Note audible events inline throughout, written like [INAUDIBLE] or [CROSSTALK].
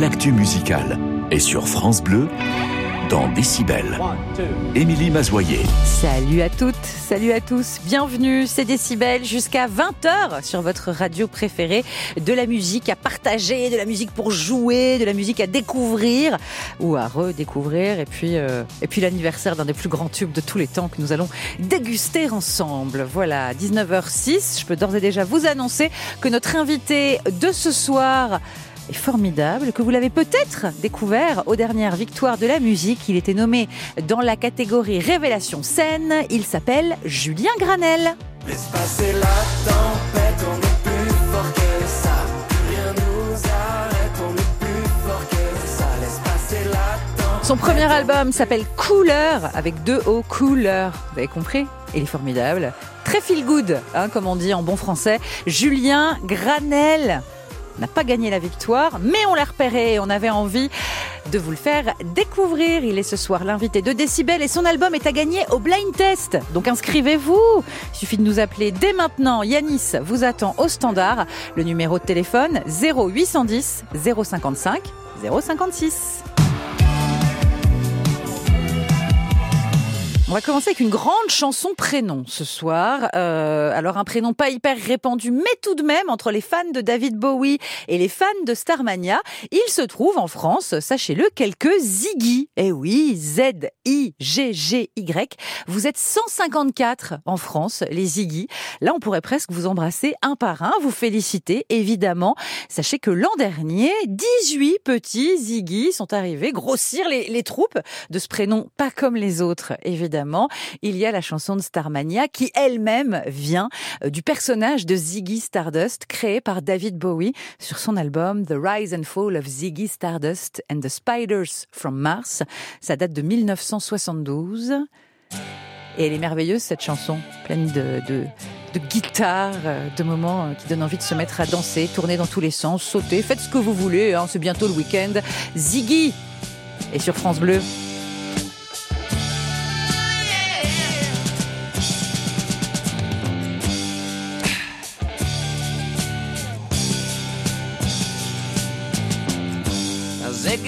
L'actu musicale est sur France Bleu dans Décibel. Émilie Mazoyer. Salut à toutes, salut à tous, bienvenue, c'est Décibel jusqu'à 20h sur votre radio préférée. De la musique à partager, de la musique pour jouer, de la musique à découvrir ou à redécouvrir. Et puis, euh, et puis l'anniversaire d'un des plus grands tubes de tous les temps que nous allons déguster ensemble. Voilà, 19h06, je peux d'ores et déjà vous annoncer que notre invité de ce soir est formidable, que vous l'avez peut-être découvert aux dernières victoires de la musique. Il était nommé dans la catégorie Révélation scène. Il s'appelle Julien Granel. Laisse passer la tempête, on est plus fort que ça. Rien nous arrête, on est plus fort que ça. Laisse passer la tempête. Son premier album s'appelle Couleur, avec deux O, Couleur. Vous avez compris? Il est formidable. Très feel good, hein, comme on dit en bon français. Julien Granel n'a pas gagné la victoire, mais on l'a repéré et on avait envie de vous le faire découvrir. Il est ce soir l'invité de Décibel et son album est à gagner au blind test. Donc inscrivez-vous. Il suffit de nous appeler dès maintenant. Yanis vous attend au standard. Le numéro de téléphone 0810 055 056. On va commencer avec une grande chanson prénom ce soir. Euh, alors un prénom pas hyper répandu, mais tout de même entre les fans de David Bowie et les fans de Starmania, il se trouve en France, sachez-le, quelques Ziggy. Eh oui, Z I G G Y. Vous êtes 154 en France, les Ziggy. Là, on pourrait presque vous embrasser un par un, vous féliciter évidemment. Sachez que l'an dernier, 18 petits Ziggy sont arrivés grossir les, les troupes de ce prénom pas comme les autres, évidemment il y a la chanson de Starmania qui elle-même vient euh, du personnage de Ziggy Stardust créé par David Bowie sur son album The Rise and Fall of Ziggy Stardust and the Spiders from Mars. Ça date de 1972. Et elle est merveilleuse cette chanson, pleine de, de, de guitare, euh, de moments euh, qui donnent envie de se mettre à danser, tourner dans tous les sens, sauter, faites ce que vous voulez, hein, c'est bientôt le week-end. Ziggy Et sur France Bleu.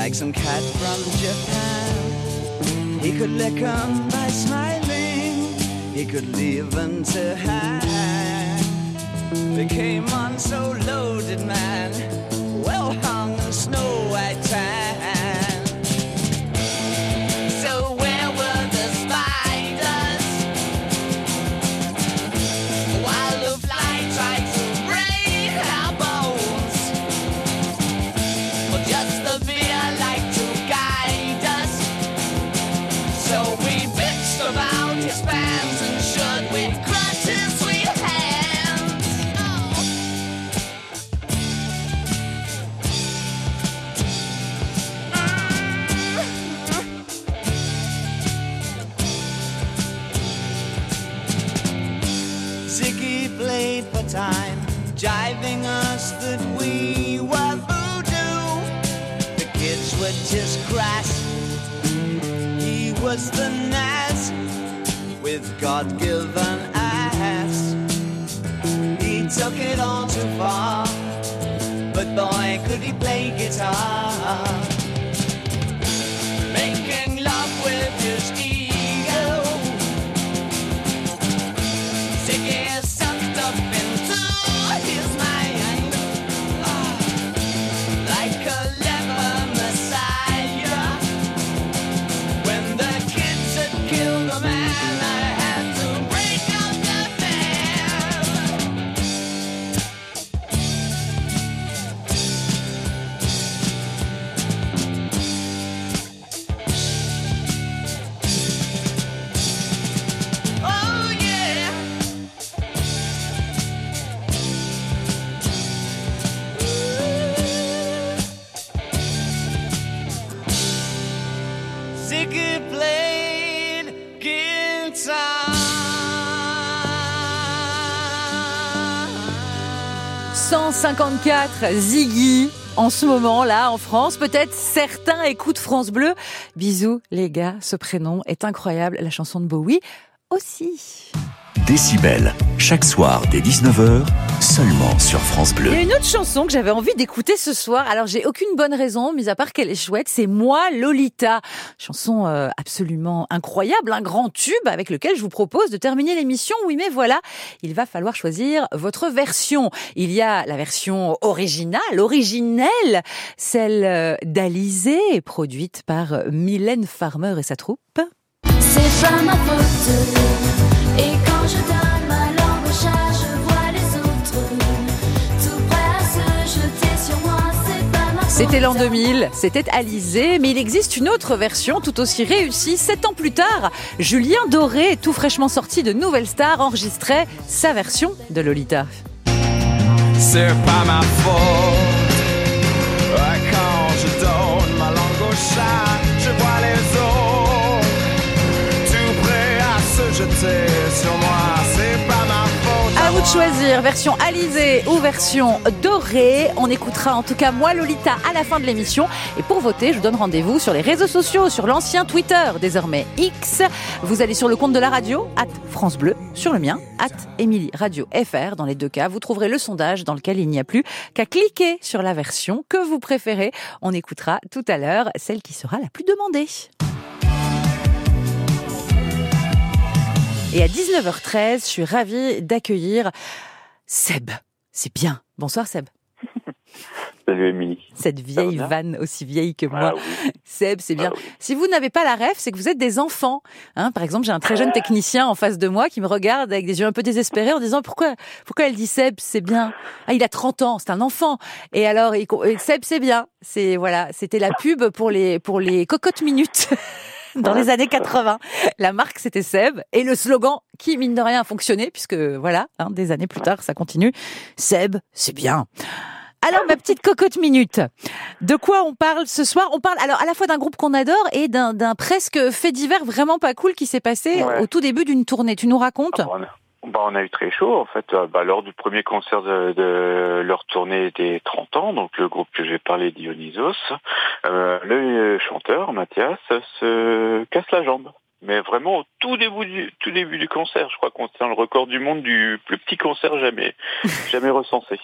Like some cat from Japan. He could lick 'em by smiling. He could leave 'em to hang. They came on so loaded, man. Well hung in snow white tan Ziggy played guitar. 154 Ziggy en ce moment là en France. Peut-être certains écoutent France Bleu. Bisous les gars, ce prénom est incroyable. La chanson de Bowie aussi. Décibel, chaque soir dès 19h, seulement sur France Il y a Bleu. une autre chanson que j'avais envie d'écouter ce soir. Alors j'ai aucune bonne raison, mis à part qu'elle est chouette. C'est Moi Lolita, chanson euh, absolument incroyable, un grand tube avec lequel je vous propose de terminer l'émission. Oui, mais voilà, il va falloir choisir votre version. Il y a la version originale, originelle, celle euh, d'Alizé, produite par euh, Mylène Farmer et sa troupe. C'est pas ma faute. Et C'était l'an 2000, c'était Alizé, mais il existe une autre version tout aussi réussie. Sept ans plus tard, Julien Doré, tout fraîchement sorti de Nouvelle Star, enregistrait sa version de Lolita. C'est pas ma faute. Ouais, Quand je donne ma langue au chat, je vois les autres sur moi. C'est pas ma faute. À vous de choisir, version Alizé ou version dorée. On écoutera en tout cas moi Lolita à la fin de l'émission. Et pour voter, je vous donne rendez-vous sur les réseaux sociaux, sur l'ancien Twitter, désormais X. Vous allez sur le compte de la radio, at France Bleu, sur le mien, at Émilie Radio FR. Dans les deux cas, vous trouverez le sondage dans lequel il n'y a plus qu'à cliquer sur la version que vous préférez. On écoutera tout à l'heure celle qui sera la plus demandée. Et à 19h13, je suis ravie d'accueillir Seb. C'est bien. Bonsoir Seb. [LAUGHS] Salut Émilie. Cette vieille bien vanne aussi vieille que moi. Ah oui. Seb, c'est bien. Ah oui. Si vous n'avez pas la ref, c'est que vous êtes des enfants. Hein, par exemple, j'ai un très jeune technicien en face de moi qui me regarde avec des yeux un peu désespérés en disant pourquoi, pourquoi elle dit Seb, c'est bien? Ah, il a 30 ans, c'est un enfant. Et alors, il, Seb, c'est bien. C'est voilà, c'était la pub pour les pour les cocottes minutes. [LAUGHS] [LAUGHS] Dans les années 80, la marque c'était Seb et le slogan qui mine de rien a fonctionné puisque voilà, hein, des années plus tard ça continue. Seb, c'est bien. Alors ma petite cocotte minute, de quoi on parle ce soir? On parle alors à la fois d'un groupe qu'on adore et d'un presque fait divers vraiment pas cool qui s'est passé Ouais. au tout début d'une tournée. Tu nous racontes? Ah, a, bah, on a eu très chaud en fait. Euh, Bah, lors du premier concert de, leur tournée des 30 ans, donc le groupe que j'ai parlé Dionysos, euh, le chanteur Mathias se casse la jambe. Mais vraiment au tout début du tout début du concert, je crois qu'on tient le record du monde du plus petit concert jamais [LAUGHS] jamais recensé.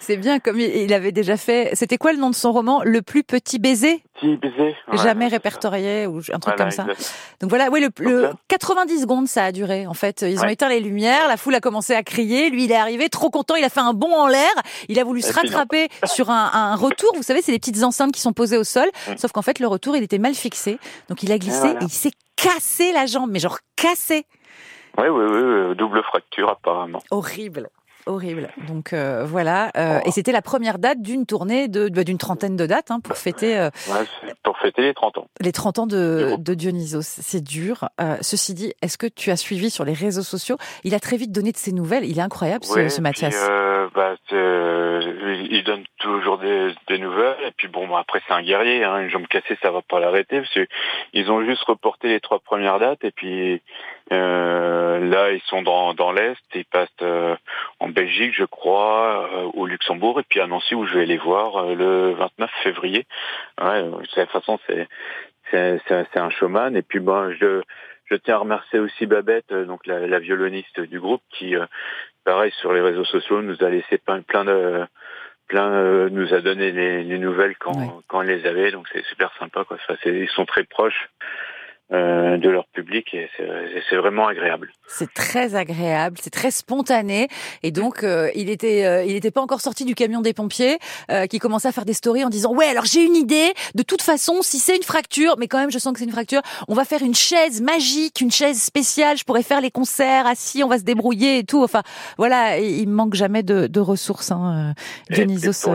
C'est bien comme il avait déjà fait. C'était quoi le nom de son roman? Le plus petit baiser? Petit baiser. ouais, Jamais ça. répertorié ou un truc Voilà, comme ça. exact. Donc voilà, oui, le, le Donc là- 90 secondes ça a duré. En fait, ils ont Ouais. éteint les lumières, la foule a commencé à crier. Lui, il est arrivé trop content, il a fait un bond en l'air. Il a voulu Et se rattraper [LAUGHS] sur un, un retour. Vous savez, c'est les petites enceintes qui sont posées au sol. Mm. Sauf qu'en fait, le retour, il était mal fixé. Donc il a glissé voilà. et il s'est cassé la jambe, mais genre cassé. Oui, oui, oui, oui, double fracture apparemment. Horrible. Horrible. Donc euh, voilà, Euh, Oh. et c'était la première date d'une tournée de bah, d'une trentaine de dates hein, pour fêter euh, Ouais, pour fêter les 30 ans. les 30 ans de, de Dionysos. C'est dur. Euh, ceci dit, est-ce que tu as suivi sur les réseaux sociaux? Il a très vite donné de ses nouvelles. Il est incroyable, ce, Ouais, ce puis, Mathias. euh, bah, il donne toujours des, des nouvelles. Et puis bon, bah, après c'est un guerrier. Hein, une jambe cassée, ça va pas l'arrêter parce que ils ont juste reporté les trois premières dates. Et puis là, ils sont dans, dans l'est. Ils passent euh, en Belgique, je crois, euh, au Luxembourg, et puis à Nancy où je vais les voir euh, le 29 février. Ouais, de toute façon, c'est c'est c'est- c'est un showman. Et puis bon, je je tiens à remercier aussi Babette, euh, donc la, la violoniste du groupe, qui euh, pareil sur les réseaux sociaux nous a laissé plein plein de plein euh, nous a donné les, les nouvelles quand quand on les avait donc c'est super sympa quoi enfin, c'est- ils sont très proches euh, de leur public et c'est c'est vraiment agréable C'est très agréable, c'est très spontané. Et donc, euh, il était, euh, il était pas encore sorti du camion des pompiers, euh, qui commençait à faire des stories en disant ouais, alors j'ai une idée. De toute façon, si c'est une fracture, mais quand même, je sens que c'est une fracture, on va faire une chaise magique, une chaise spéciale. Je pourrais faire les concerts assis, on va se débrouiller et tout. Enfin, voilà, il il manque jamais de, de ressources. Hein, euh, Dionysos.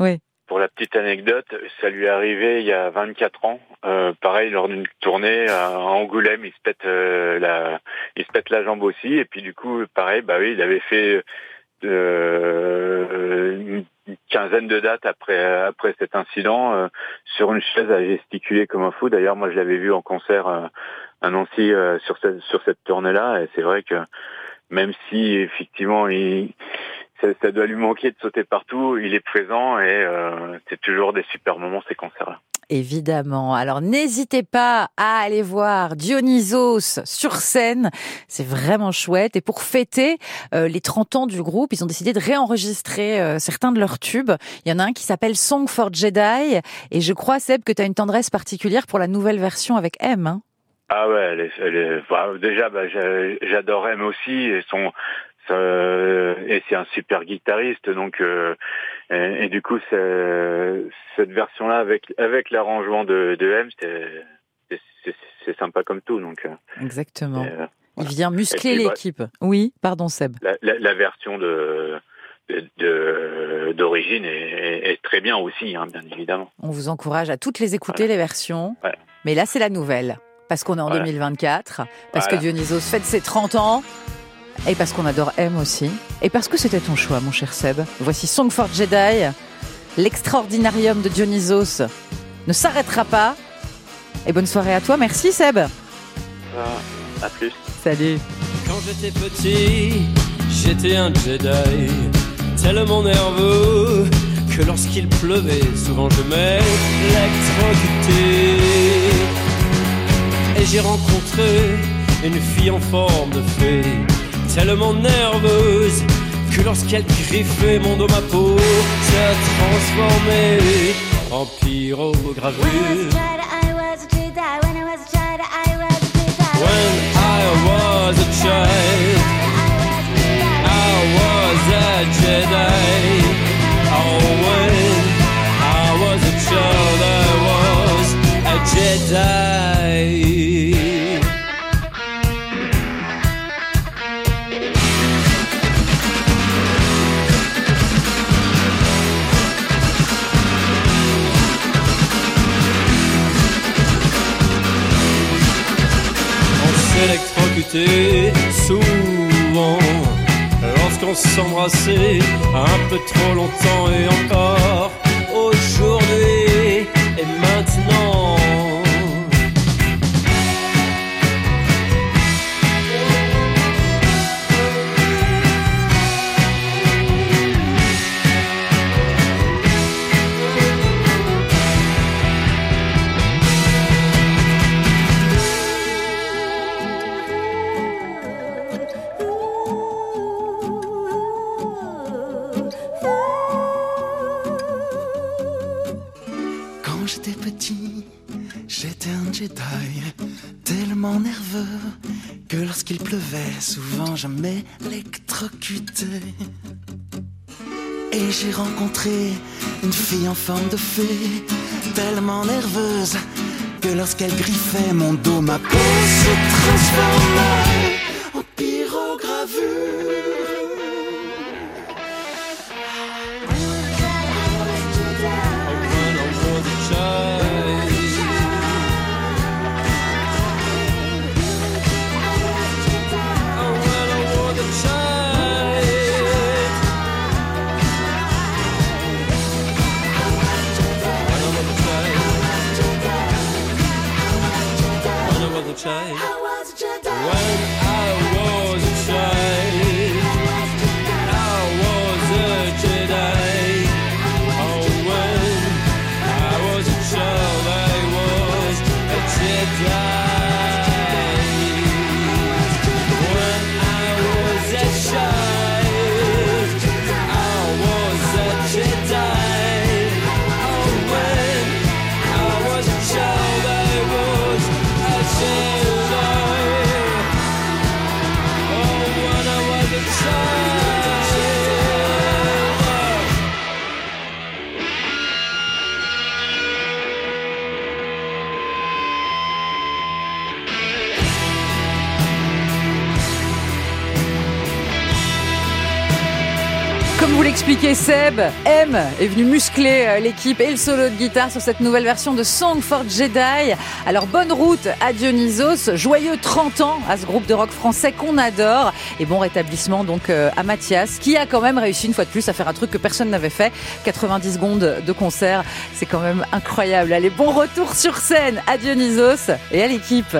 et pour la- petite anecdote, ça lui est arrivé il y a 24 ans. Euh, pareil, lors d'une tournée à Angoulême, il se pète euh, la, il se pète la jambe aussi. Et puis du coup, pareil, bah oui, il avait fait euh, une quinzaine de dates après après cet incident euh, sur une chaise à gesticuler comme un fou. D'ailleurs, moi, je l'avais vu en concert euh, à Nancy euh, sur cette sur cette tournée-là, et c'est vrai que même si effectivement il ça, doit lui manquer de sauter partout, il est présent et euh, c'est toujours des super moments ces concerts-là. Évidemment. Alors n'hésitez pas à aller voir Dionysos sur scène. C'est vraiment chouette. Et pour fêter euh, les 30 ans du groupe, ils ont décidé de réenregistrer euh, certains de leurs tubes. Il y en a un qui s'appelle Song for Jedi. Et je crois, Seb, que tu as une tendresse particulière pour la nouvelle version avec M. hein. Ah ouais, elle est, elle est- bah, déjà, bah, j'a- j'adore M aussi et son, et c'est un super guitariste, donc euh, et, et du coup, cette version-là avec avec l'arrangement de, de M, c'est sympa comme tout, donc. euh, Exactement. euh, Il vient muscler l'équipe. Oui, pardon, Seb. la, la, la version de d'origine est, très bien aussi, hein, bien évidemment. On vous encourage à toutes les écouter, les versions. Ouais. Mais là, c'est la nouvelle. Parce qu'on est en Voilà. 2024. Parce que Dionysos fête ses 30 ans. Et parce qu'on adore M aussi. Et parce que c'était ton choix, mon cher Seb. Voici Song for Jedi. L'extraordinarium de Dionysos ne s'arrêtera pas. Et bonne soirée à toi. Merci, Seb. à plus. Salut. Quand j'étais petit, j'étais un Jedi, tellement nerveux que lorsqu'il pleuvait, souvent je m'électrocutais. Et j'ai rencontré une fille en forme de fée, tellement nerveuse que lorsqu'elle griffait mon dos, ma peau se transformait en pyrogravure. When I was a child. I was a Jedi. Oh, when I was a child, I was a Jedi. Souvent. Lorsqu'on s'embrassait un peu trop longtemps et encore en forme de fée, tellement nerveuse que lorsqu'elle griffait mon dos, ma peau se transformait M est venu muscler euh, l'équipe et le solo de guitare sur cette nouvelle version de Song for Jedi. Alors bonne route à Dionysos, joyeux 30 ans à ce groupe de rock français qu'on adore et bon rétablissement donc euh, à Mathias qui a quand même réussi une fois de plus à faire un truc que personne n'avait fait, 90 secondes de concert, c'est quand même incroyable. Allez, bon retour sur scène à Dionysos et à l'équipe.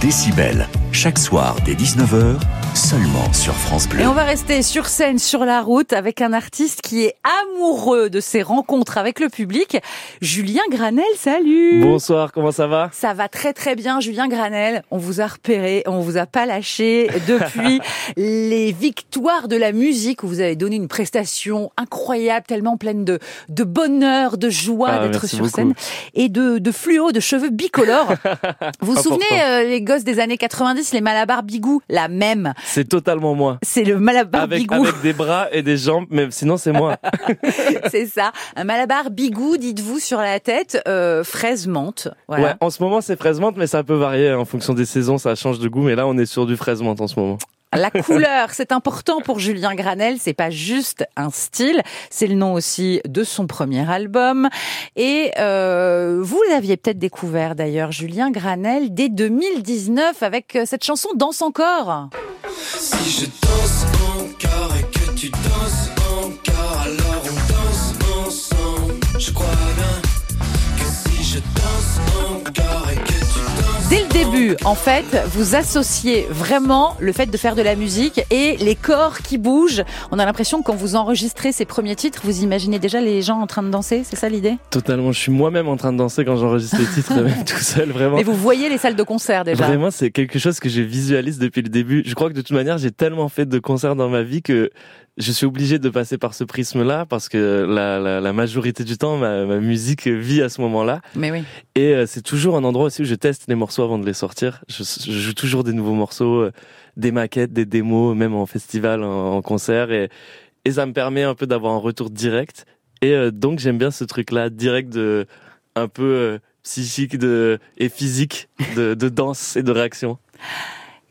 Décibel, chaque soir dès 19h, seulement sur France Bleu. Et on va rester sur scène, sur la route, avec un artiste qui est amoureux de ses rencontres avec le public. Julien Granel, salut Bonsoir, comment ça va? Ça va très très bien, Julien Granel. On vous a repéré, on vous a pas lâché depuis [LAUGHS] les victoires de la musique où vous avez donné une prestation incroyable, tellement pleine de, de bonheur, de joie Ah, d'être sur beaucoup. scène et de, de fluo, de cheveux bicolores. [LAUGHS] vous vous souvenez, euh, les gosses des années 90, les Malabar Bigou, la même. C'est totalement moi. C'est le Malabar Avec, Bigou. avec des bras et des jambes, mais sinon c'est moi. [LAUGHS] C'est ça. Un malabar bigou, dites-vous, sur la tête, euh, fraise menthe. Voilà. Ouais, en ce moment c'est fraise menthe, mais ça peut varier hein, en fonction des saisons, ça change de goût, mais là on est sur du fraise menthe en ce moment. La [LAUGHS] couleur, c'est important pour Julien Granel. C'est pas juste un style, c'est le nom aussi de son premier album. Et euh, vous l'aviez peut-être découvert d'ailleurs, Julien Granel, dès 2019 avec euh, cette chanson Danse encore. Si je danse encore et que tu danses encore, alors début, en fait, vous associez vraiment le fait de faire de la musique et les corps qui bougent. On a l'impression que quand vous enregistrez ces premiers titres, vous imaginez déjà les gens en train de danser, c'est ça l'idée? Totalement, je suis moi-même en train de danser quand j'enregistre les titres, [LAUGHS] même tout seul, vraiment. Mais vous voyez les salles de concert déjà. Vraiment, c'est quelque chose que je visualise depuis le début. Je crois que de toute manière, j'ai tellement fait de concerts dans ma vie que je suis obligé de passer par ce prisme-là parce que la, la, la majorité du temps, ma, ma musique vit à ce moment-là. Mais oui. Et euh, c'est toujours un endroit aussi où je teste les morceaux avant de les sortir. Je, je joue toujours des nouveaux morceaux, euh, des maquettes, des démos, même en festival, en, en concert. Et, et ça me permet un peu d'avoir un retour direct. Et euh, donc j'aime bien ce truc-là, direct de un peu psychique de, et physique de, de danse et de réaction.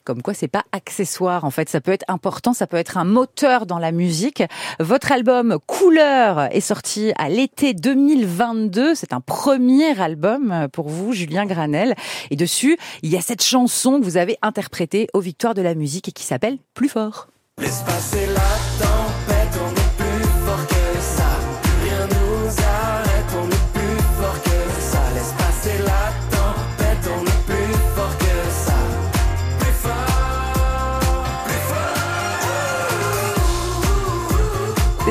Comme quoi, c'est pas accessoire. En fait, ça peut être important, ça peut être un moteur dans la musique. Votre album Couleur est sorti à l'été 2022. C'est un premier album pour vous, Julien Granel. Et dessus, il y a cette chanson que vous avez interprétée aux Victoires de la musique et qui s'appelle Plus fort.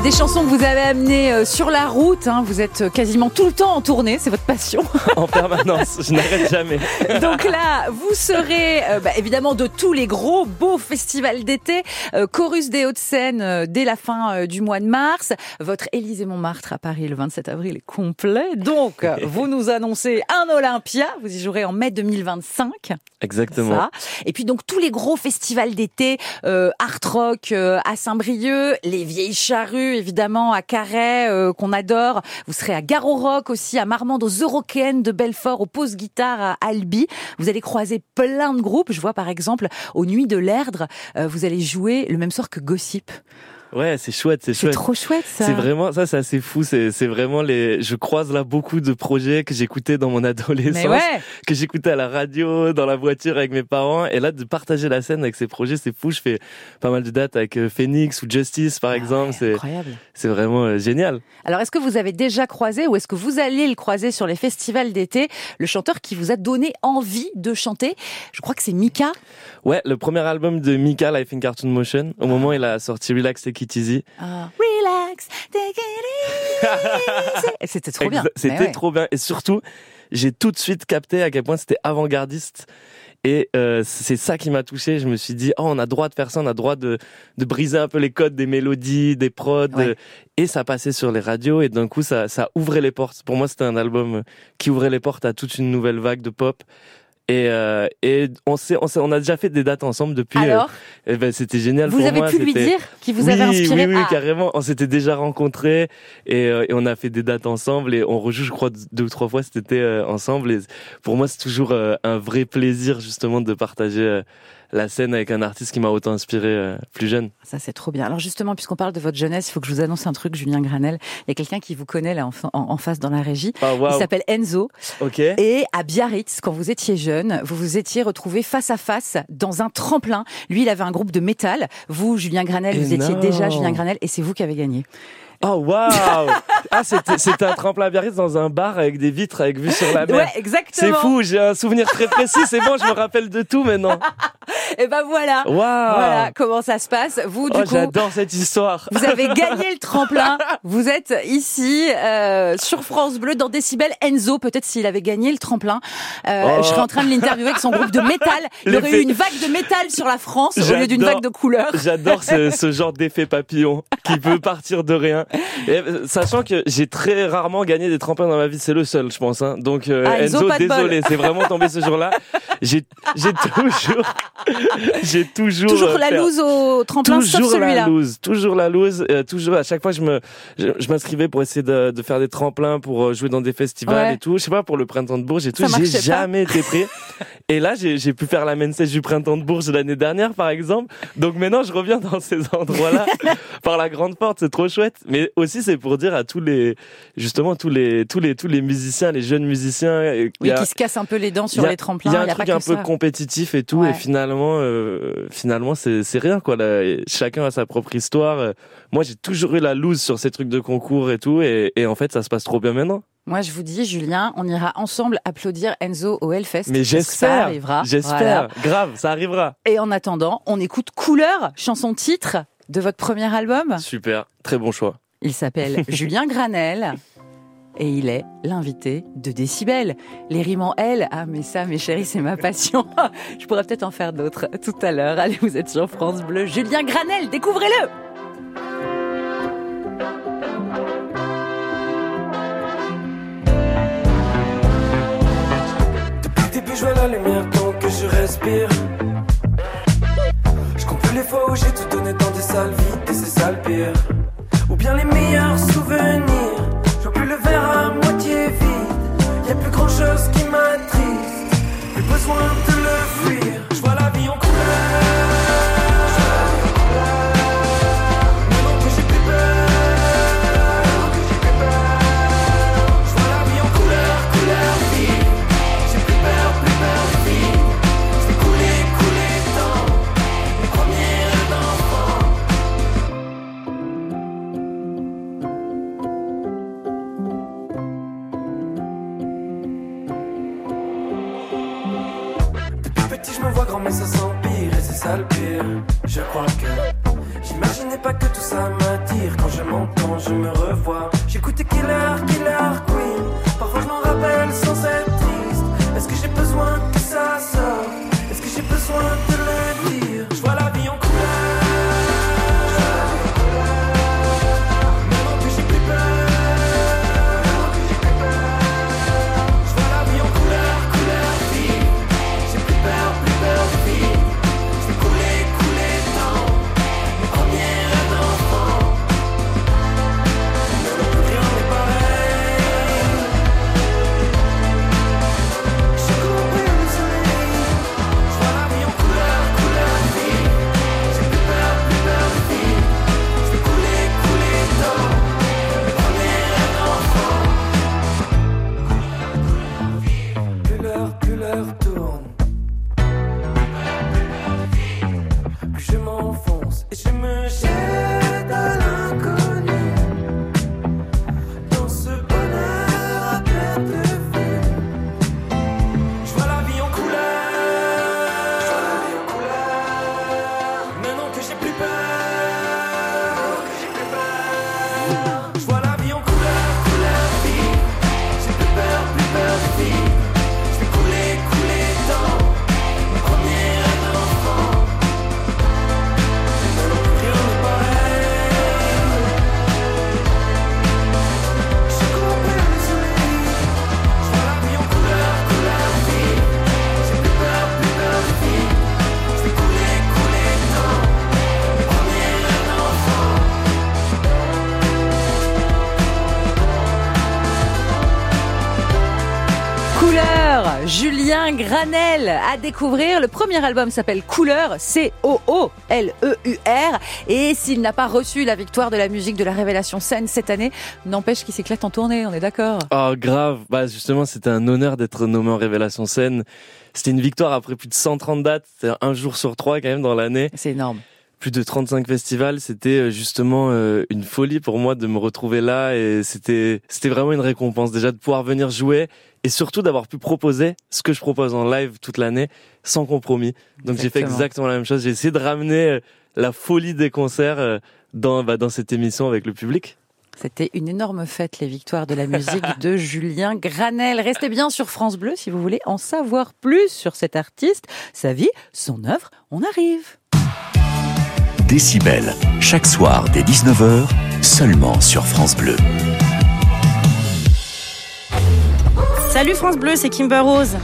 Des chansons que vous avez amenées euh, sur la route. hein. Vous êtes quasiment tout le temps en tournée, c'est votre passion. [LAUGHS] en permanence, je n'arrête jamais. [LAUGHS] Donc là, vous serez euh, bah, évidemment de tous les gros beaux festivals d'été. Euh, Chorus des Hauts-de-Seine euh, dès la fin euh, du mois de mars. Votre Élysée Montmartre à Paris le 27 avril est complet. Donc, euh, [LAUGHS] vous nous annoncez un Olympia. Vous y jouerez en mai 2025. Exactement. Ça. Et puis donc tous les gros festivals d'été, euh, Art Rock euh, à Saint-Brieuc, les Vieilles Charrues évidemment à Carhaix euh, qu'on adore. Vous serez à Garo Rock aussi, à Marmande, aux Eurokéennes de Belfort, aux Pause Guitare à Albi. Vous allez croiser plein de groupes. Je vois par exemple aux Nuits de l'Erdre, euh, vous allez jouer le même soir que Gossip. Ouais, c'est chouette, c'est C'est chouette. trop chouette ça. C'est vraiment ça, c'est assez fou. C'est c'est vraiment les. Je croise là beaucoup de projets que j'écoutais dans mon [LAUGHS] adolescence, ouais. que j'écoutais à la radio, dans la voiture avec mes parents. Et là, de partager la scène avec ces projets, c'est fou. Je fais pas mal de dates avec euh, Phoenix ou Justice, par exemple. C'est Incroyable. c'est vraiment euh, génial. Alors, est-ce que vous avez déjà croisé ou est-ce que vous allez le croiser sur les festivals d'été, le chanteur qui vous a donné envie de chanter? Je crois que c'est Mika. Ouais, le premier album de Mika, Life in Cartoon Motion. Au moment où il a sorti Relax Take It Easy. Ah. Relax, take it easy. Et C'était trop bien. C'était ouais. trop bien. Et surtout, j'ai tout de suite capté à quel point c'était avant-gardiste. Et euh, c'est ça qui m'a touché. Je me suis dit, oh, on a droit de faire ça, on a droit de, de briser un peu les codes des mélodies, des prods. Ouais. Et ça passait sur les radios. Et d'un coup, ça, ça ouvrait les portes. Pour moi, c'était un album qui ouvrait les portes à toute une nouvelle vague de pop. Et, euh, et on, sait, on, on a déjà fait des dates ensemble depuis. euh, Alors, et ben, c'était génial vous pour avez moi. pu lui dire qui vous oui, avait inspiré Oui, oui, Ah, carrément. On s'était déjà rencontrés et, euh, et on a fait des dates ensemble et on rejoue, je crois, deux ou trois fois cet été euh, ensemble. Et pour moi, c'est toujours euh, un vrai plaisir justement de partager euh, la scène avec un artiste qui m'a autant inspiré euh, plus jeune. Ça, c'est trop bien. Alors justement, puisqu'on parle de votre jeunesse, il faut que je vous annonce un truc, Julien Granel. Il y a quelqu'un qui vous connaît là en, fa- en- en face dans la régie. Ah, Il s'appelle Enzo. Ok. Et à Biarritz, quand vous étiez jeune, vous vous étiez retrouvé face à face dans un tremplin. Lui, il avait un groupe de métal. Vous, Julien Granel, vous étiez déjà Julien Granel et c'est vous qui avez gagné. Oh waouh [LAUGHS] Ah c'était un tremplin Biarritz dans un bar avec des vitres avec vue sur la mer. Ouais, C'est exactement. fou, j'ai un souvenir très précis, c'est bon, je me rappelle de tout maintenant. [LAUGHS] Et ben voilà. Waouh Voilà comment ça se passe. Vous, du Oh, coup, j'adore cette histoire. Vous avez [LAUGHS] gagné le tremplin. Vous êtes ici euh, sur France Bleu dans Décibel. Enzo, peut-être s'il avait gagné le tremplin, euh, Oh. je serais en train de l'interviewer avec son groupe de métal. Il aurait L'effet- eu une vague de métal sur la France au lieu d'une vague de couleurs. J'adore ce, ce genre d'effet papillon qui peut partir de rien. Et, euh, sachant que j'ai très rarement gagné des tremplins dans ma vie, c'est le seul, je pense. Hein. Donc euh, Ah, Enzo, désolé, c'est vraiment tombé ce jour-là. J'ai toujours, [LAUGHS] j'ai toujours, Toujours euh, la fait- loose au tremplin, sauf toujours la loose, toujours la loose, euh, toujours à chaque fois je me je, je m'inscrivais pour essayer de, de faire des tremplins pour euh, jouer dans des festivals Ouais. et tout. Je sais pas pour le printemps de Bourges et tout, j'ai marchait pas. jamais été pris. [LAUGHS] Et là j'ai j'ai pu faire la main stage du printemps de Bourges l'année dernière par exemple. Donc maintenant je reviens dans ces endroits-là [LAUGHS] par la grande porte, c'est trop chouette. Mais aussi c'est pour dire à tous les justement tous les tous les tous les musiciens, les jeunes musiciens euh, Oui, a- qui se casse un peu les dents sur a- les tremplins. Il y a un truc un peu ça. compétitif et tout, Ouais. et finalement, euh, finalement, c'est c'est rien quoi. Là. Chacun a sa propre histoire. Euh, Moi, j'ai toujours eu la loose sur ces trucs de concours et tout, et, et en fait, ça se passe trop bien maintenant. Moi, je vous dis, Julien, on ira ensemble applaudir Enzo au Hellfest. Mais que Ça j'espère, arrivera. j'espère, Voilà. grave, ça arrivera. Et en attendant, on écoute Couleur, chanson titre de votre premier album. Super, très bon choix. Il s'appelle [LAUGHS] Julien Granel. Et il est l'invité de Décibel. Les rimes en L. Ah, mais ça, mes chéris, c'est ma passion. [LAUGHS] Je pourrais peut-être en faire d'autres tout à l'heure. Allez, vous êtes sur France Bleu. Julien Granel, découvrez-le! Depuis le début, je vois la lumière tant que je respire. Je compte les fois où j'ai tout donné dans des salles vides et c'est ça le pire. Bien les meilleurs souvenirs. Je plus le verre à moitié vide. Y a plus grand chose qui m'attriste. Plus besoin couleur. À découvrir. Le premier album s'appelle Couleur, C-O-O-L-E-U-R. Et s'il n'a pas reçu la victoire de la musique de la Révélation scène cette année, n'empêche qu'il s'éclate en tournée, on est d'accord Oh grave, bah justement c'était un honneur d'être nommé en Révélation scène. C'était une victoire après plus de 130 dates, c'est un jour sur trois quand même dans l'année. C'est énorme. Plus de 35 festivals, c'était euh, justement euh, une folie pour moi de me retrouver là et c'était c'était vraiment une récompense déjà de pouvoir venir jouer et surtout d'avoir pu proposer ce que je propose en live toute l'année sans compromis. Donc j'ai fait Exactement. la même chose, j'ai essayé de ramener euh, la folie des concerts euh, dans bah, dans cette émission avec le public. C'était une énorme fête, les victoires de la musique de [LAUGHS] Julien Granel. Restez bien sur France Bleu si vous voulez en savoir plus sur cet artiste, sa vie, son œuvre. On arrive. Décibel, chaque soir dès 19h, seulement sur France Bleu. Salut France Bleu, c'est Kimber Rose.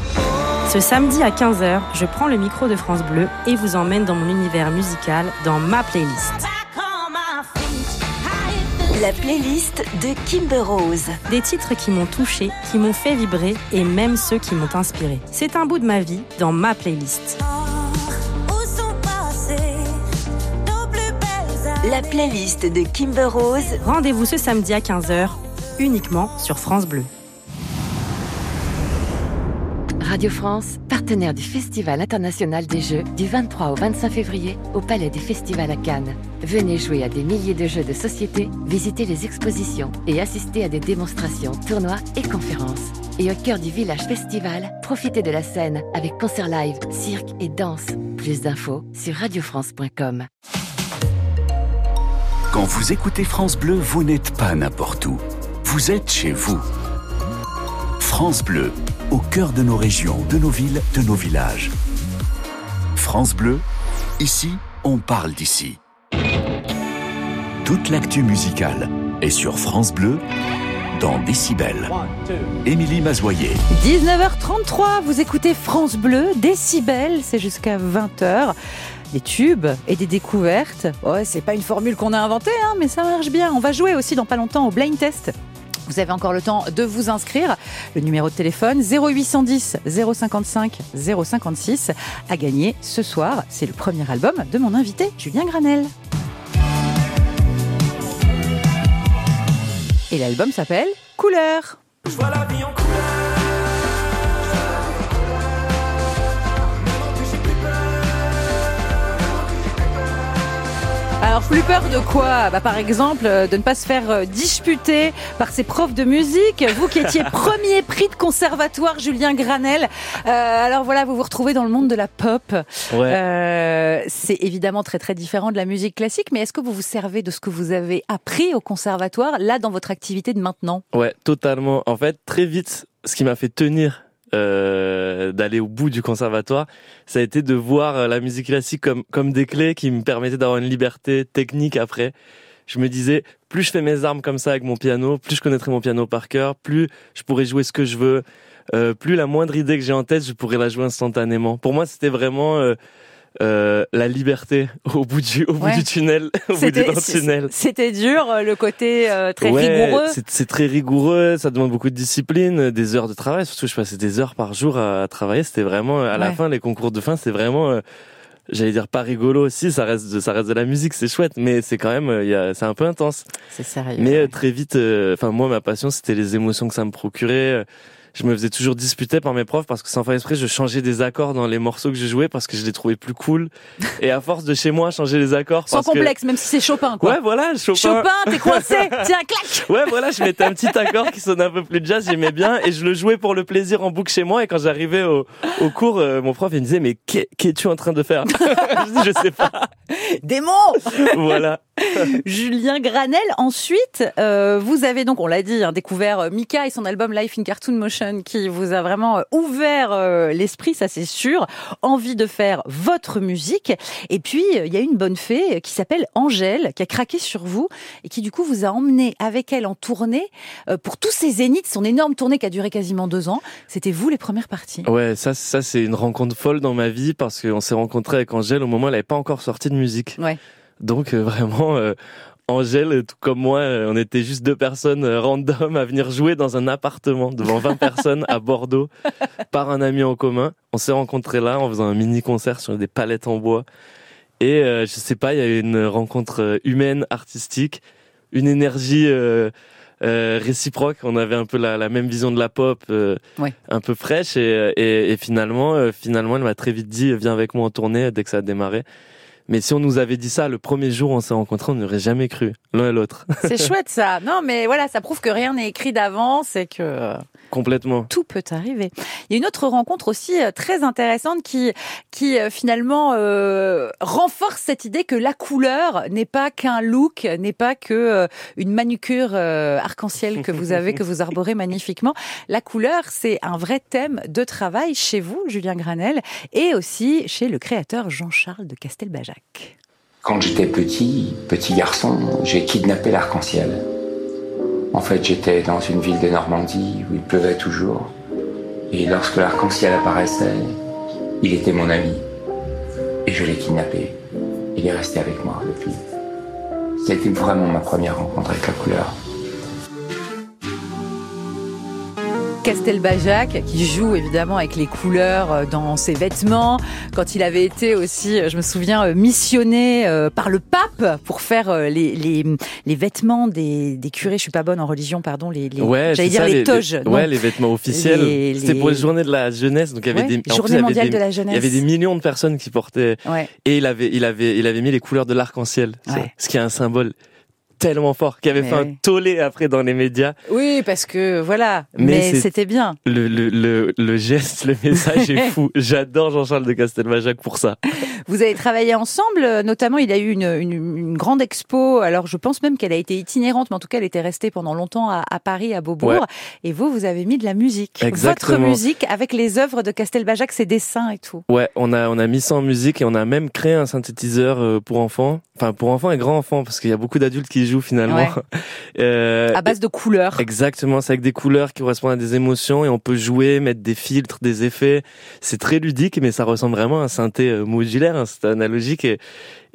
Ce samedi à 15h, je prends le micro de France Bleu et vous emmène dans mon univers musical, dans ma playlist. La playlist de Kimber Rose. Des titres qui m'ont touché, qui m'ont fait vibrer et même ceux qui m'ont inspiré. C'est un bout de ma vie dans ma playlist. La playlist de Kimber Rose. Rendez-vous ce samedi à 15h, uniquement sur France Bleu. Radio France, partenaire du Festival international des jeux du 23 au 25 février au Palais des Festivals à Cannes. Venez jouer à des milliers de jeux de société, visiter les expositions et assister à des démonstrations, tournois et conférences. Et au cœur du village festival, profitez de la scène avec concerts live, cirque et danse. Plus d'infos sur radiofrance.com. Quand vous écoutez France Bleu, vous n'êtes pas n'importe où. Vous êtes chez vous. France Bleu, au cœur de nos régions, de nos villes, de nos villages. France Bleu, ici, on parle d'ici. Toute l'actu musicale est sur France Bleu dans Décibel. Émilie Mazoyer. 19h33, vous écoutez France Bleu, Décibel, c'est jusqu'à 20h. Des tubes et des découvertes. Ouais, c'est pas une formule qu'on a inventée, hein, mais ça marche bien. On va jouer aussi dans pas longtemps au blind test. Vous avez encore le temps de vous inscrire. Le numéro de téléphone 0810 055 056 à gagner ce soir. C'est le premier album de mon invité Julien Granel. Et l'album s'appelle Couleur. Alors plus peur de quoi bah, Par exemple, euh, de ne pas se faire euh, disputer par ses profs de musique. Vous qui étiez [LAUGHS] premier prix de conservatoire, Julien Granel. Euh, alors voilà, vous vous retrouvez dans le monde de la pop. Ouais. Euh, c'est évidemment très très différent de la musique classique, mais est-ce que vous vous servez de ce que vous avez appris au conservatoire, là, dans votre activité de maintenant? Ouais, totalement. En fait, très vite, ce qui m'a fait tenir euh, d'aller au bout du conservatoire, ça a été de voir euh, la musique classique comme comme des clés qui me permettaient d'avoir une liberté technique après. Je me disais, plus je fais mes armes comme ça avec mon piano, plus je connaîtrai mon piano par cœur, plus je pourrai jouer ce que je veux, euh, plus la moindre idée que j'ai en tête, je pourrais la jouer instantanément. Pour moi, c'était vraiment euh, euh, la liberté au bout du au bout du tunnel, [LAUGHS] au bout tunnel. C'était dur, euh, le côté euh, très Ouais, rigoureux. c'est- C'est très rigoureux, ça demande beaucoup de discipline, euh, des heures de travail. Surtout, je passais des heures par jour à, à travailler. C'était vraiment, à la fin, les concours de fin, c'est vraiment, euh, j'allais dire pas rigolo aussi. Ça reste, de, ça reste de la musique, c'est chouette, mais c'est quand même, il y a, c'est un peu intense. C'est sérieux. Mais très vite, euh, enfin moi, ma passion, c'était les émotions que ça me procurait. Je me faisais toujours disputer par mes profs parce que sans faire exprès, je changeais des accords dans les morceaux que je jouais parce que je les trouvais plus cool. Et à force de chez moi, changer les accords. Sans parce que- complexe, même si c'est Chopin, quoi. Ouais, voilà, Chopin. Chopin, t'es coincé. [LAUGHS] Tiens, clac. Ouais, voilà, je mettais un petit accord qui sonnait un peu plus jazz, j'aimais bien, et je le jouais pour le plaisir en boucle chez moi. Et quand j'arrivais au, au cours, euh, mon prof il me disait mais qu'est- qu'es-tu en train de faire? [LAUGHS] Je dis je sais pas. Démon Voilà. Julien Granel. Ensuite, euh, vous avez donc, on l'a dit, hein, découvert euh, Mika et son album Life in Cartoon Motion qui vous a vraiment euh, ouvert euh, l'esprit, ça c'est sûr. Envie de faire votre musique. Et puis, euh, il y a une bonne fée qui s'appelle Angèle qui a craqué sur vous et qui du coup vous a emmené avec elle en tournée pour tous ces zéniths, son énorme tournée qui a duré quasiment deux ans. C'était vous les premières parties. Ouais, ça, ça c'est une rencontre folle dans ma vie parce qu'on s'est rencontrés avec Angèle au moment où elle n'avait pas encore sorti de musique. Ouais. Donc euh, vraiment, euh, Angèle, tout comme moi, euh, on était juste deux personnes euh, random à venir jouer dans un appartement devant 20 [LAUGHS] personnes à Bordeaux par un ami en commun. On s'est rencontrés là en faisant un mini concert sur des palettes en bois. Et euh, je sais pas, il y a eu une rencontre euh, humaine, artistique, une énergie euh, euh, réciproque. On avait un peu la, la même vision de la pop, euh, Ouais. un peu fraîche. Et, et, et finalement, finalement, elle m'a très vite dit, viens avec moi en tournée dès que ça a démarré. Mais si on nous avait dit ça le premier jour où on s'est rencontrés, on n'aurait jamais cru l'un et l'autre. C'est [LAUGHS] chouette ça. Non, mais voilà, ça prouve que rien n'est écrit d'avance et que Complètement. tout peut arriver. Il y a une autre rencontre aussi euh, très intéressante qui, qui euh, finalement euh, renforce cette idée que la couleur n'est pas qu'un look, n'est pas que euh, une manucure euh, arc-en-ciel que vous avez, que vous arborez magnifiquement. La couleur, c'est un vrai thème de travail chez vous, Julien Granel, et aussi chez le créateur Jean-Charles de Castelbajac. Quand j'étais petit, petit garçon, j'ai kidnappé l'arc-en-ciel. En fait, j'étais dans une ville de Normandie où il pleuvait toujours. Et lorsque l'arc-en-ciel apparaissait, il était mon ami. Et je l'ai kidnappé. Il est resté avec moi depuis. C'était vraiment ma première rencontre avec la couleur. Castelbajac, qui joue évidemment avec les couleurs euh, dans ses vêtements. Quand il avait été aussi, euh, je me souviens, euh, missionné par le pape pour faire les, les, les vêtements des, des curés. Je suis pas bonne en religion, pardon. Les, les Ouais, j'allais dire ça, les, toges. non. ouais, les vêtements officiels. C'était pour les journées de la jeunesse, donc il y avait Ouais, des en Journée plus, il y avait mondiale des- de la Il y avait jeunesse. des millions de personnes qui portaient Ouais. et il avait il avait il avait mis les couleurs de l'arc-en-ciel, ce qui est un symbole tellement fort qui avait Mais fait oui. un tollé après dans les médias. Oui, parce que voilà. Mais c'était bien. Le, le, le, le geste, le message est fou. [LAUGHS] J'adore Jean-Charles de Castelbajac pour ça. Vous avez travaillé ensemble, euh, notamment il a eu une, une, une grande expo. Alors je pense même qu'elle a été itinérante, mais en tout cas elle était restée pendant longtemps à, à Paris, à Beaubourg. Ouais. Et vous, vous avez mis de la musique. Exactement. Votre musique avec les œuvres de Castelbajac, ses dessins et tout. Ouais, on a on a mis ça en musique et on a même créé un synthétiseur euh, pour enfants, enfin pour enfants et grands enfants parce qu'il y a beaucoup d'adultes qui y finalement. Ouais. [LAUGHS] Euh, À base de couleurs. Exactement, c'est avec des couleurs qui correspondent à des émotions et on peut jouer, mettre des filtres, des effets. C'est très ludique, mais ça ressemble vraiment à un synthé euh, modulaire, hein, c'est analogique et,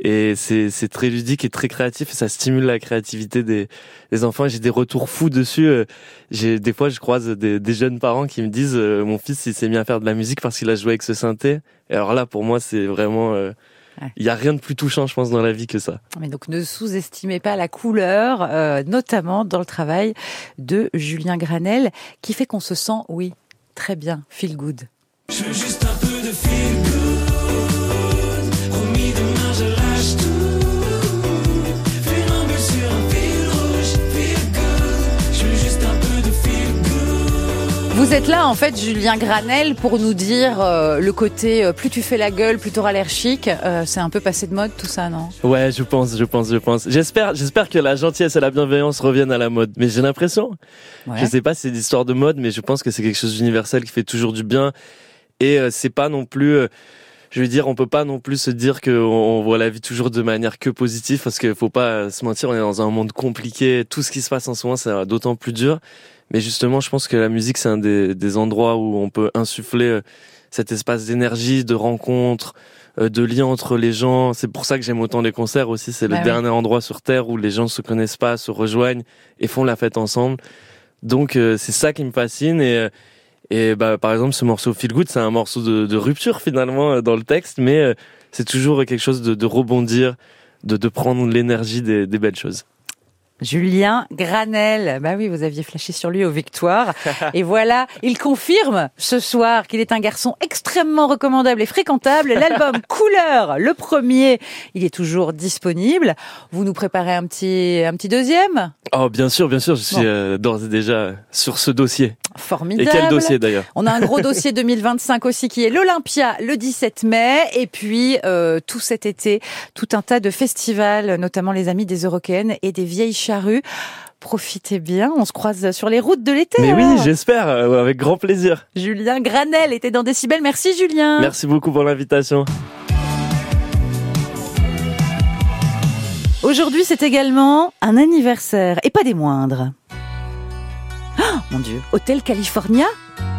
et c'est, très ludique et très créatif et ça stimule la créativité des, des enfants. J'ai des retours fous dessus. euh, J'ai des fois, je croise des, des jeunes parents qui me disent mon fils il s'est mis à faire de la musique parce qu'il a joué avec ce synthé. Et alors là, pour moi, c'est vraiment, euh, il y a rien de plus touchant, je pense, dans la vie que ça. Mais donc ne sous-estimez pas la couleur, euh, notamment dans le travail de Julien Granel, qui fait qu'on se sent, oui, très bien, feel good. Je veux juste Vous êtes là, en fait, Julien Granel, pour nous dire euh, le côté euh, plus tu fais la gueule, plus t'auras l'air chic. Euh, c'est un peu passé de mode, tout ça, non? Ouais, je pense, je pense, je pense. J'espère, j'espère que la gentillesse et la bienveillance reviennent à la mode. Mais j'ai l'impression, Ouais. je sais pas si c'est l'histoire de mode, mais je pense que c'est quelque chose d'universel qui fait toujours du bien. Et euh, c'est pas non plus, euh, je veux dire, on peut pas non plus se dire qu'on on voit la vie toujours de manière que positive, parce qu'il faut pas euh, se mentir, on est dans un monde compliqué. Tout ce qui se passe en ce moment, c'est d'autant plus dur. Mais justement, je pense que la musique, c'est un des, des endroits où on peut insuffler euh, cet espace d'énergie, de rencontre, euh, de lien entre les gens. C'est pour ça que j'aime autant les concerts aussi. C'est Bah le oui. dernier endroit sur Terre où les gens se connaissent pas, se rejoignent et font la fête ensemble. Donc euh, c'est ça qui me fascine et et bah par exemple ce morceau Feel Good c'est un morceau de, de rupture [LAUGHS] finalement dans le texte mais euh, c'est toujours quelque chose de, de rebondir, de de prendre l'énergie des, des belles choses. Julien Granel. Bah oui, vous aviez flashé sur lui aux victoires. [LAUGHS] et voilà, il confirme ce soir qu'il est un garçon extrêmement recommandable et fréquentable. L'album [LAUGHS] Couleur, le premier, il est toujours disponible. Vous nous préparez un petit, un petit deuxième? Oh bien sûr bien sûr je suis euh, d'ores et déjà sur ce dossier. Formidable. Et quel dossier d'ailleurs On a un gros dossier 2025 aussi qui est l'Olympia le 17 mai et puis euh, tout cet été tout un tas de festivals, notamment les amis des Européennes et des vieilles charrues. Profitez bien, on se croise sur les routes de l'été. Mais oui alors. j'espère euh, avec grand plaisir. Julien Granel était dans Décibel. Merci Julien. Merci beaucoup pour l'invitation. Aujourd'hui, c'est également un anniversaire, et pas des moindres. Oh, mon Dieu, Hôtel California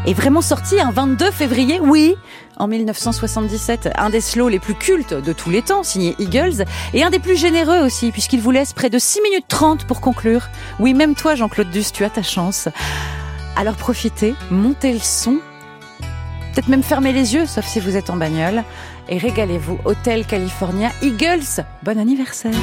est vraiment sorti un 22 février, oui, en 1977. Un des slows les plus cultes de tous les temps, signé Eagles, et un des plus généreux aussi, puisqu'il vous laisse près de 6 minutes 30 pour conclure. Oui, même toi, Jean-Claude Duss, tu as ta chance. Alors profitez, montez le son, peut-être même fermez les yeux, sauf si vous êtes en bagnole, et régalez-vous. Hôtel California, Eagles, bon anniversaire.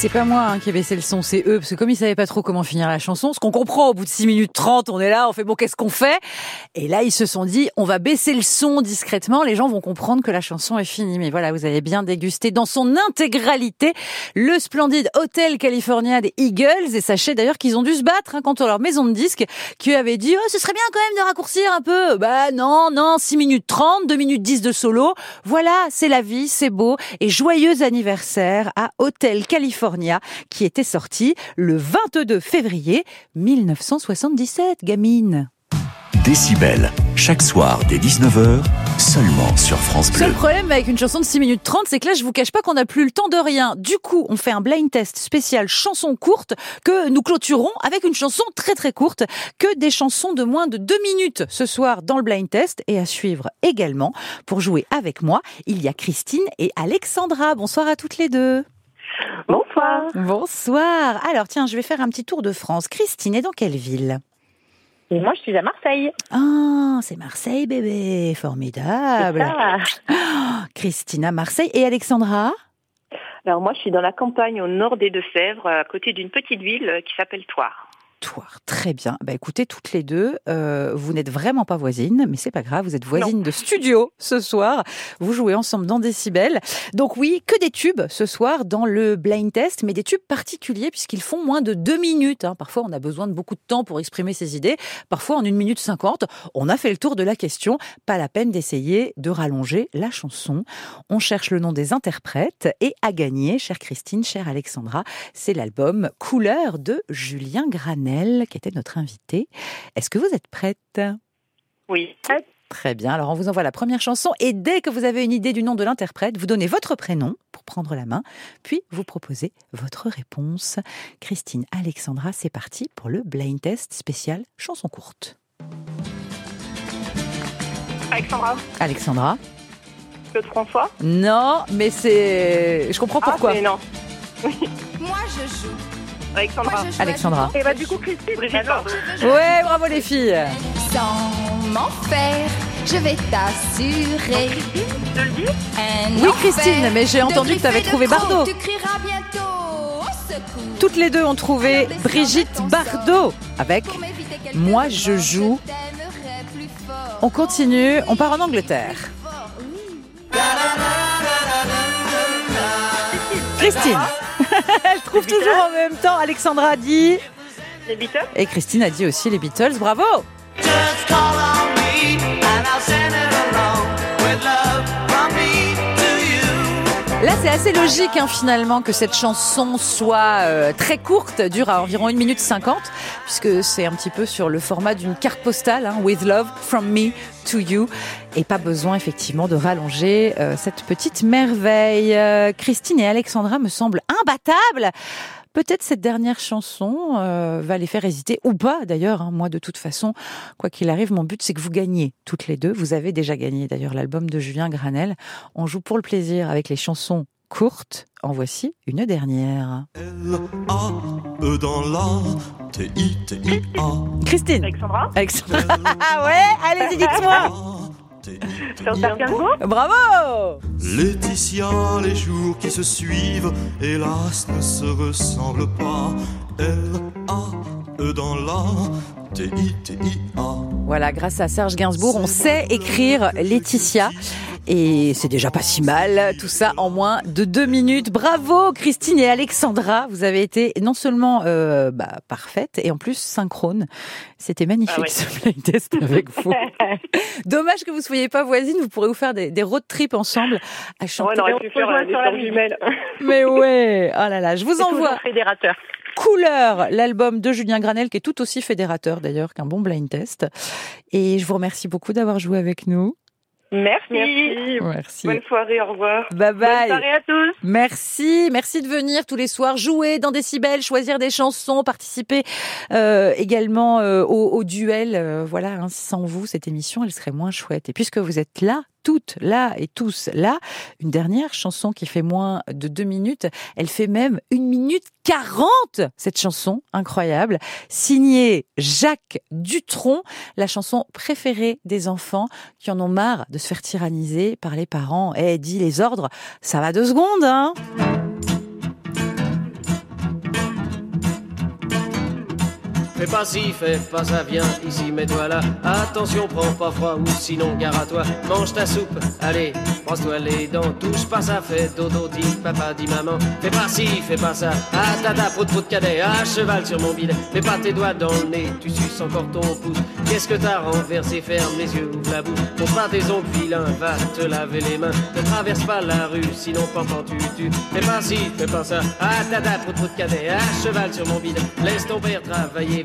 C'est pas moi hein, qui ai baissé le son, c'est eux, parce que comme ils savaient pas trop comment finir la chanson, ce qu'on comprend au bout de 6 minutes 30, on est là, on fait bon, qu'est-ce qu'on fait? Et là, ils se sont dit, on va baisser le son discrètement, les gens vont comprendre que la chanson est finie. Mais voilà, vous avez bien dégusté dans son intégralité le splendide Hotel California des Eagles, et sachez d'ailleurs qu'ils ont dû se battre hein, leur maison de disques, qui avait dit, oh, ce serait bien quand même de raccourcir un peu. Bah non, non, 6 minutes 30, 2 minutes 10 de solo. Voilà, c'est la vie, c'est beau. Et joyeux anniversaire à Hotel California qui était sorti le 22 février 1977, gamine. Décibel, chaque soir dès 19h, seulement sur France Bleu. Seul problème avec une chanson de 6 minutes 30, c'est que là, je vous cache pas qu'on n'a plus le temps de rien. Du coup, on fait un blind test spécial chanson courte que nous clôturons avec une chanson très très courte, que des chansons de moins de 2 minutes ce soir dans le blind test et à suivre également. Pour jouer avec moi, il y a Christine et Alexandra. Bonsoir à toutes les deux. Bonsoir. Bonsoir. Alors tiens, je vais faire un petit tour de France. Christine est dans quelle ville? Et moi, je suis à Marseille. Ah, c'est Marseille, bébé. Formidable. Oh, Christine à Marseille et Alexandra? Alors moi, je suis dans la campagne au nord des Deux-Sèvres, à côté d'une petite ville euh, qui s'appelle Toire. Très bien. Bah écoutez, toutes les deux, euh, vous n'êtes vraiment pas voisines, mais c'est pas grave, vous êtes voisines de studio ce soir. Vous jouez ensemble dans Décibel. Donc oui, que des tubes ce soir dans le blind test, mais des tubes particuliers puisqu'ils font moins de deux minutes. hein. Parfois, on a besoin de beaucoup de temps pour exprimer ses idées. Parfois, en une minute cinquante, on a fait le tour de la question. Pas la peine d'essayer de rallonger la chanson. On cherche le nom des interprètes et à gagner, chère Christine, chère Alexandra, c'est l'album Couleur de Julien Qui était notre invité. Est-ce que vous êtes prête? Oui. Très bien. Alors, on vous envoie la première chanson et dès que vous avez une idée du nom de l'interprète, vous donnez votre prénom pour prendre la main, puis vous proposez votre réponse. Christine, Alexandra, c'est parti pour le blind test spécial chanson courte. Alexandra. Alexandra Claude François. Non, mais c'est. Je comprends pourquoi. Ah, mais non. [LAUGHS] Moi je joue. Alexandra. Alexandra. Et bah du coup, Christine. Brigitte Bardot. Ouais, bravo les filles. Sans m'en faire, je vais t'assurer. Je le dis Un Oui, Christine, mais j'ai entendu que griffes et trouvé. Bardot. Tu crieras bientôt au secours. Toutes les deux ont trouvé Brigitte Bardot avec Moi je joue. On continue, on part en Angleterre. Christine. [LAUGHS] Elle trouve toujours en même temps. Alexandra a dit. Les Beatles. Et Christine a dit aussi les Beatles. Bravo. Just call on me and I'll send it along with love Là, c'est assez logique hein, finalement que cette chanson soit euh, très courte, dure à environ 1 minute 50, puisque c'est un petit peu sur le format d'une carte postale, hein, With Love from Me to You, et pas besoin effectivement de rallonger euh, cette petite merveille. Euh, Christine et Alexandra me semblent imbattables. Peut-être cette dernière chanson euh, va les faire hésiter, ou pas d'ailleurs. hein. Moi, de toute façon, quoi qu'il arrive, mon but c'est que vous gagniez toutes les deux. Vous avez déjà gagné d'ailleurs l'album de Julien Granel. On joue pour le plaisir avec les chansons courtes. En voici une dernière. E dans la T-I-T-I-A. Christine. Alexandra. Alexandra. [LAUGHS] ouais, allez-y, dites-moi. [LAUGHS] Bravo. Laetitia, les jours qui se suivent, hélas, ne se ressemblent pas. L-A-E dans la T-I-T-I-A. Voilà, grâce à Serge Gainsbourg, on sait écrire Laetitia. Et c'est déjà pas si mal, tout ça en moins de deux minutes. Bravo Christine et Alexandra, vous avez été non seulement euh, bah, parfaites et en plus synchrone. C'était magnifique Ah ouais. ce blind test avec [LAUGHS] vous. Dommage que vous soyez pas voisines, vous pourrez vous faire des, des road trips ensemble à Ouais, chanter. on aurait pu faire euh, des jumelles. Mais ouais, oh là là, je vous envoie fédérateur. Couleur, l'album de Julien Granel, qui est tout aussi fédérateur d'ailleurs qu'un bon blind test. Et je vous remercie beaucoup d'avoir joué avec nous. Merci. Merci. Bonne soirée, au revoir. Bye bye. Bonne soirée à tous. Merci, merci de venir tous les soirs jouer dans Décibel, choisir des chansons, participer euh, également euh, au, au duel. Euh, voilà, hein, sans vous, cette émission, elle serait moins chouette. Et puisque vous êtes là, toutes là et tous là, une dernière chanson qui fait moins de deux minutes, elle fait même une minute quarante. Cette chanson incroyable, signée Jacques Dutronc, la chanson préférée des enfants qui en ont marre de se faire tyranniser par les parents. Eh, dis les ordres, ça va deux secondes, hein? Fais pas ci, fais pas ça, viens ici, mets-toi là. Attention, prends pas froid ou sinon gare à toi. Mange ta soupe, allez, brosse-toi les dents. Touche pas ça, fais dodo, dis papa, dis maman. Fais pas ci, fais pas ça. Ah tata, prout prout cadet, à cheval sur mon bidet. Mets pas tes doigts dans le nez, tu suces encore ton pouce. Qu'est-ce que t'as renversé? Ferme les yeux, ouvre la bouche. Montre pas tes ongles vilains, va te laver les mains. Ne traverse pas la rue, sinon pendant tu tu. Fais pas ci, fais pas ça. Ah tata, prout prout cadet, à cheval sur mon bidet. Laisse ton père travailler,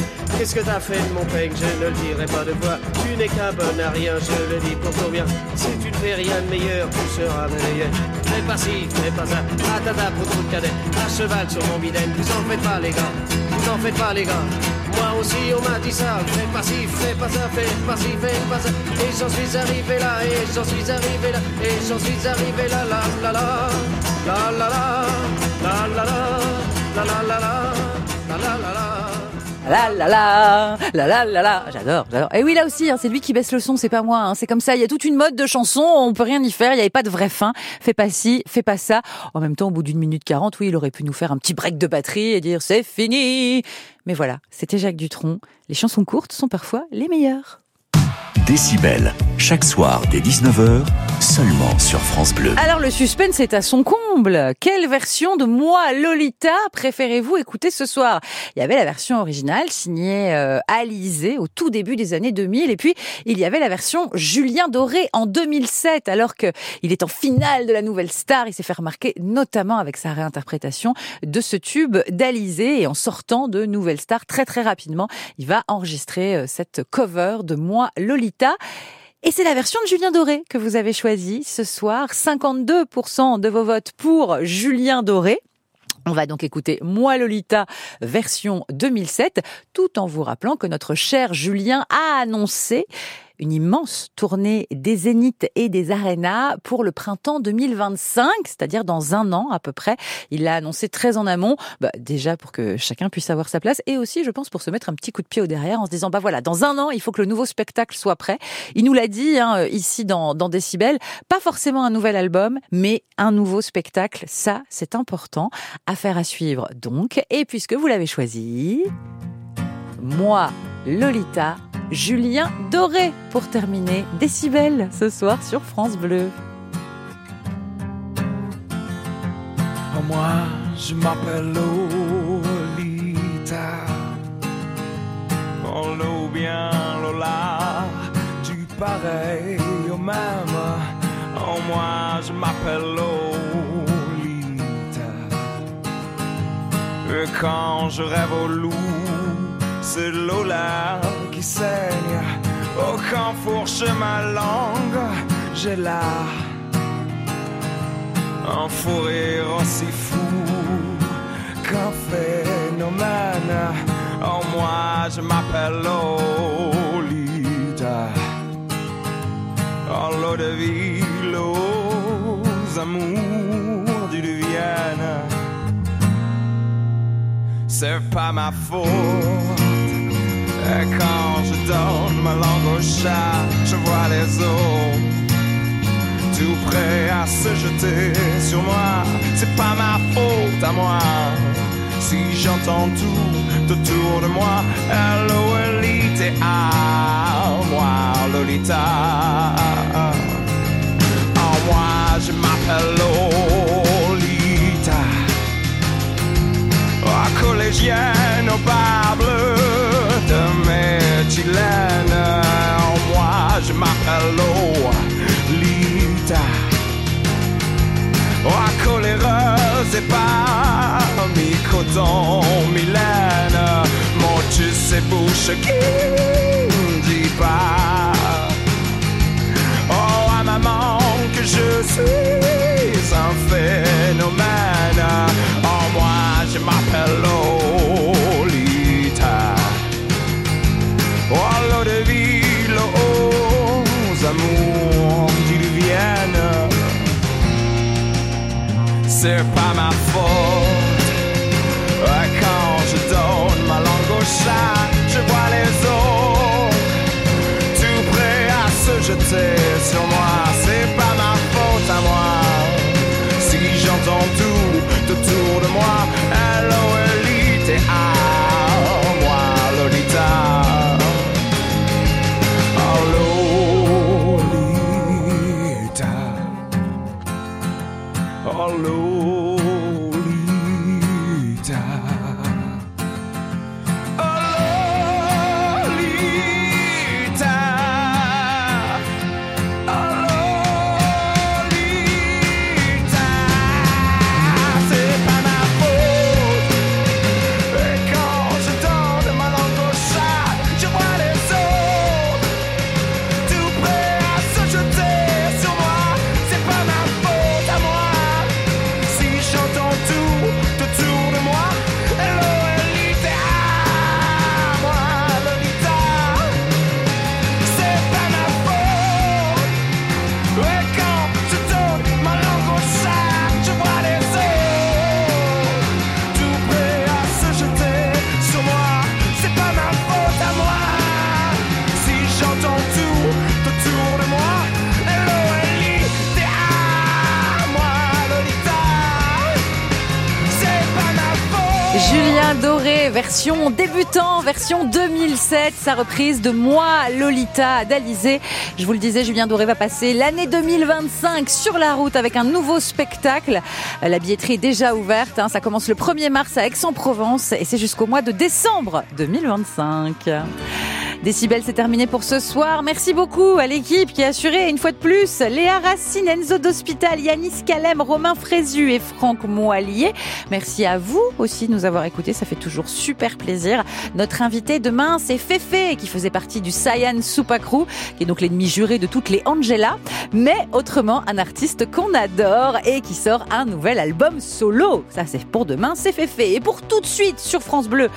Qu'est-ce que t'as fait de mon peigne? Je ne le dirai pas de voix. Tu n'es qu'un bon à rien, je le dis pour ton bien. Si tu ne fais rien de meilleur, tu seras meilleur. Fais pas ci, fais pas ça. Ah tata, prout prout cadet, à cheval sur mon bidet. Vous en faites pas, les gars. Vous en faites pas, les gars. Moi aussi on m'a dit ça, fais pas ci, fais pas ça, fais pas ci, fais pas ça. Et j'en suis arrivé là, et j'en suis arrivé là, et j'en suis arrivé là, la, la la la, la la la, la la la la, la la la la. La la la, la la la la, j'adore, j'adore. Et oui, là aussi, hein, c'est lui qui baisse le son, c'est pas moi. hein, c'est comme ça. Il y a toute une mode de chansons, on peut rien y faire. Il n'y avait pas de vraie fin. Fais pas ci, fais pas ça. En même temps, au bout d'une minute quarante, oui, il aurait pu nous faire un petit break de batterie et dire c'est fini. Mais voilà, c'était Jacques Dutronc. Les chansons courtes sont parfois les meilleures. Décibel, chaque soir dès 19h, seulement sur France Bleu. Alors le suspense est à son comble. Quelle version de Moi Lolita préférez-vous écouter ce soir? Il y avait la version originale signée euh, Alizé au tout début des années 2000 et puis il y avait la version Julien Doré en 2007 alors que il est en finale de la Nouvelle Star, il s'est fait remarquer notamment avec sa réinterprétation de ce tube d'Alizé et en sortant de Nouvelle Star très très rapidement, il va enregistrer euh, cette cover de Moi Lolita. Et c'est la version de Julien Doré que vous avez choisie ce soir. 52% de vos votes pour Julien Doré. On va donc écouter Moi Lolita version 2007, tout en vous rappelant que notre cher Julien a annoncé une immense tournée des Zéniths et des Arénas pour le printemps 2025, c'est-à-dire dans un an à peu près. Il l'a annoncé très en amont, bah, déjà pour que chacun puisse avoir sa place et aussi, je pense, pour se mettre un petit coup de pied au derrière en se disant, bah voilà, dans un an, il faut que le nouveau spectacle soit prêt. Il nous l'a dit hein, ici dans, dans Décibel, pas forcément un nouvel album, mais un nouveau spectacle. Ça, c'est important. Affaire à suivre donc. Et puisque vous l'avez choisi, moi, Lolita, Julien Doré pour terminer Décibel ce soir sur France Bleu. Oh, moi, je m'appelle Lolita. Oh, l'eau bien, Lola, du pareil au même. Oh, moi, je m'appelle Lolita. Et quand je rêve au loup, c'est Lola qui saigne. Oh, quand fourche ma langue, j'ai là un fou rire aussi fou qu'un phénomène. Oh, moi, je m'appelle Lolita. Oh, l'eau de vie, aux amours du Vienne. C'est pas ma faute. Quand je donne ma langue au chat, je vois les autres tout prêt à se jeter sur moi. C'est pas ma faute à moi. Si j'entends tout autour de moi, Lolita, ah, moi, Lolita. Oh, moi, je m'appelle Lolita. Oh, collégienne au bar Oh, moi, je m'appelle Lolita. Oh, coléreuse et pas mi-coton, Mylène. Mon tu sais bouche qui ne dit pas. Oh, à maman que je suis un phénomène. Oh, moi je m'appelle Lolita. Amours diluviennes. C'est pas ma faute. Quand je donne ma langue au chat, je vois les autres tout prêts à se jeter sur moi. Julien Doré, version débutant, version 2007, sa reprise de Moi, Lolita d'Alizé. Je vous le disais, Julien Doré va passer l'année 2025 sur la route avec un nouveau spectacle. La billetterie est déjà ouverte, hein. ça commence le 1er mars à Aix-en-Provence et c'est jusqu'au mois de décembre 2025. Décibel, c'est terminé pour ce soir. Merci beaucoup à l'équipe qui a assuré une fois de plus Léa Racine, Enzo d'Hospital, Yanis Calem, Romain Frézu et Franck Moallier. Merci à vous aussi de nous avoir écoutés, ça fait toujours super plaisir. Notre invité demain, c'est Féfé qui faisait partie du Cyan Super Crew, qui est donc l'ennemi juré de toutes les Angela, mais autrement un artiste qu'on adore et qui sort un nouvel album solo. Ça c'est pour demain, c'est Féfé. Et pour tout de suite sur France Bleu,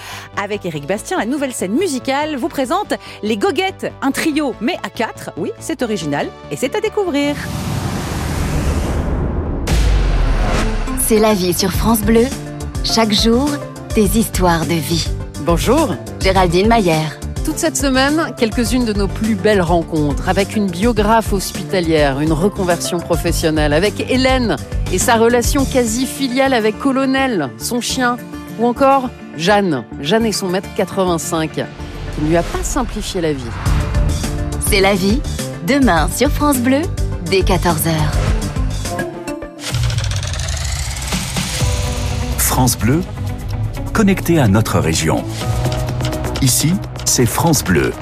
avec Eric Bastien, la nouvelle scène musicale vous présente les Goguettes, un trio mais à quatre. Oui, c'est original et c'est à découvrir. C'est la vie sur France Bleu. Chaque jour, des histoires de vie. Bonjour. Géraldine Mayer. Toute cette semaine, quelques-unes de nos plus belles rencontres avec une biographe hospitalière, une reconversion professionnelle, avec Hélène et sa relation quasi filiale avec Colonel, son chien, ou encore Jeanne, Jeanne et son maître 85, qui ne lui a pas simplifié la vie. C'est la vie. Demain sur France Bleu, dès 14h. France Bleu, connecté à notre région. Ici, c'est France Bleu,